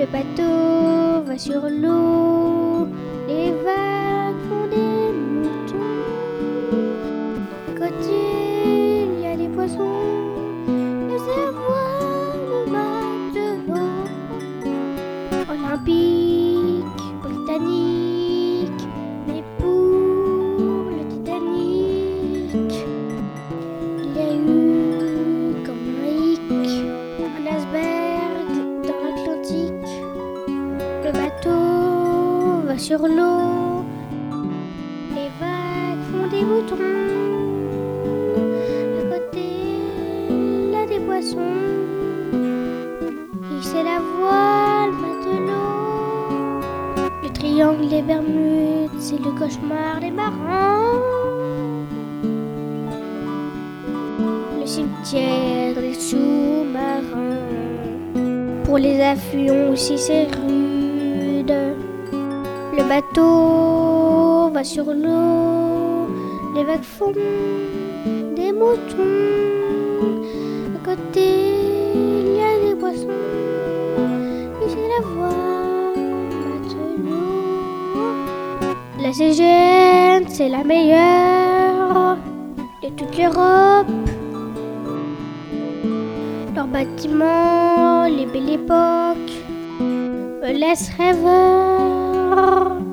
Le bateau va sur l'eau, les vagues font des moutons. Côté, il y a des poissons, sur l'eau, les vagues font des boutons. À côté, a des poissons. C'est la voile, matelot. Le triangle des Bermudes, c'est le cauchemar des marins. Le cimetière des sous-marins. Pour les affluents aussi, c'est. Le bateau va sur l'eau. Les vagues font des moutons. À côté, il y a des poissons. Et c'est la voie matelot. La CGN, c'est la meilleure de toute l'Europe. Leurs bâtiments, les belles époques me laissent Brrr.